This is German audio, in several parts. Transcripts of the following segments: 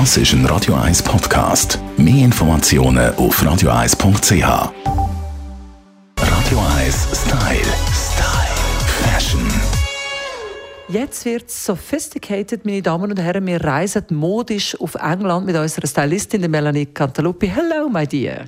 Das ist ein Radio 1 Podcast. Mehr Informationen auf radio1.ch. Radio 1 Style. Style. Fashion. Jetzt wird es sophisticated, meine Damen und Herren. Wir reisen modisch auf England mit unserer Stylistin der Melanie Cantaluppi. Hello, my dear.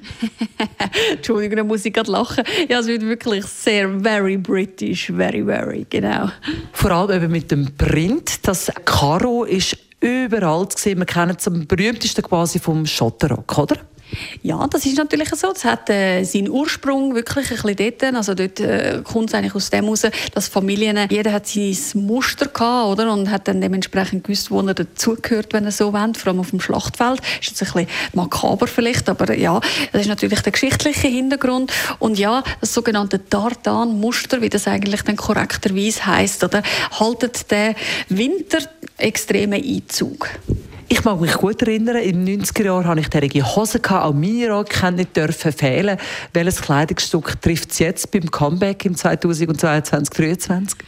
Entschuldigung, da muss ich gerade lachen. Ja, es wird wirklich sehr very British, very, very, genau. Vor allem eben mit dem Print. Das Karo ist überall zu sehen. Wir kennen es am berühmtesten quasi vom Schotterrock, oder? Ja, das ist natürlich so. Das hat äh, seinen Ursprung wirklich ein bisschen dort. Also dort äh, kommt es eigentlich aus dem heraus, dass Familien, jeder hat sein Muster gehabt, oder? Und hat dann dementsprechend gewusst, wo er dazugehört, wenn er so wendet, vor allem auf dem Schlachtfeld. Ist jetzt ein bisschen makaber vielleicht, aber ja, das ist natürlich der geschichtliche Hintergrund. Und ja, das sogenannte Tartan-Muster, wie das eigentlich dann korrekterweise heisst, oder? Haltet den Winter extremen Einzug. Ich mag mich gut erinnern, in den 90er Jahren hatte ich derige Hosen, auch Minirock kann nicht dürfen fehlen. Welches Kleidungsstück trifft es jetzt beim Comeback im 2022, 2023?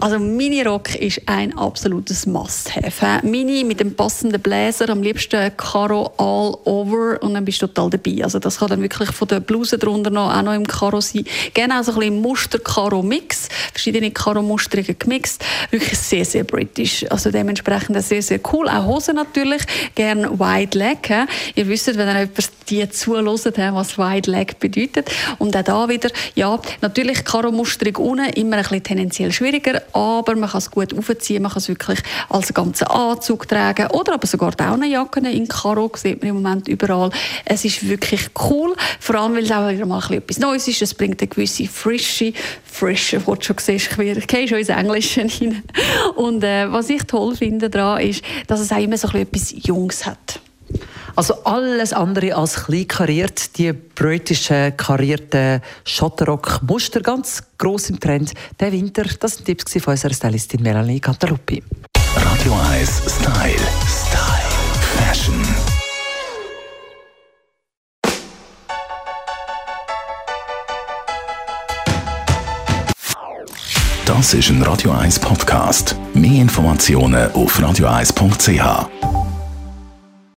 Also Mini-Rock ist ein absolutes Must-have. Mini mit dem passenden Bläser, am liebsten Karo all over und dann bist du total dabei. Also das kann dann wirklich von der Bluse drunter noch, auch noch im Karo sein. Gerne auch so ein bisschen Muster-Karo-Mix, verschiedene Karo-Musterungen gemixt. Wirklich sehr, sehr britisch. Also dementsprechend sehr, sehr cool. Auch Hosen natürlich, gerne Wide Leg. Ihr wisst, wenn dann jemand die zuhört, was Wide Leg bedeutet. Und auch da wieder, ja, natürlich Karo-Musterung unten, immer ein bisschen tendenziell schwieriger, aber man kann es gut aufziehen, man kann es wirklich als ganzen Anzug tragen oder aber sogar Daunenjacken in Karo, sieht man im Moment überall. Es ist wirklich cool, vor allem, weil es auch wieder mal etwas Neues ist, es bringt eine gewisse Frische, Frische, wo du schon siehst, ich gehe schon ins Englische rein. Und äh, was ich toll finde daran ist, dass es auch immer so etwas Jungs hat. Also alles andere als klein kariert, die britischen karierten Schotterrock-Muster, ganz gross im Trend. Der Winter, das sind Tipps von unserer Stylistin Melanie Cantaluppi. Radio 1 Style. Style. Fashion. Das ist ein Radio 1 Podcast. Mehr Informationen auf radio1.ch.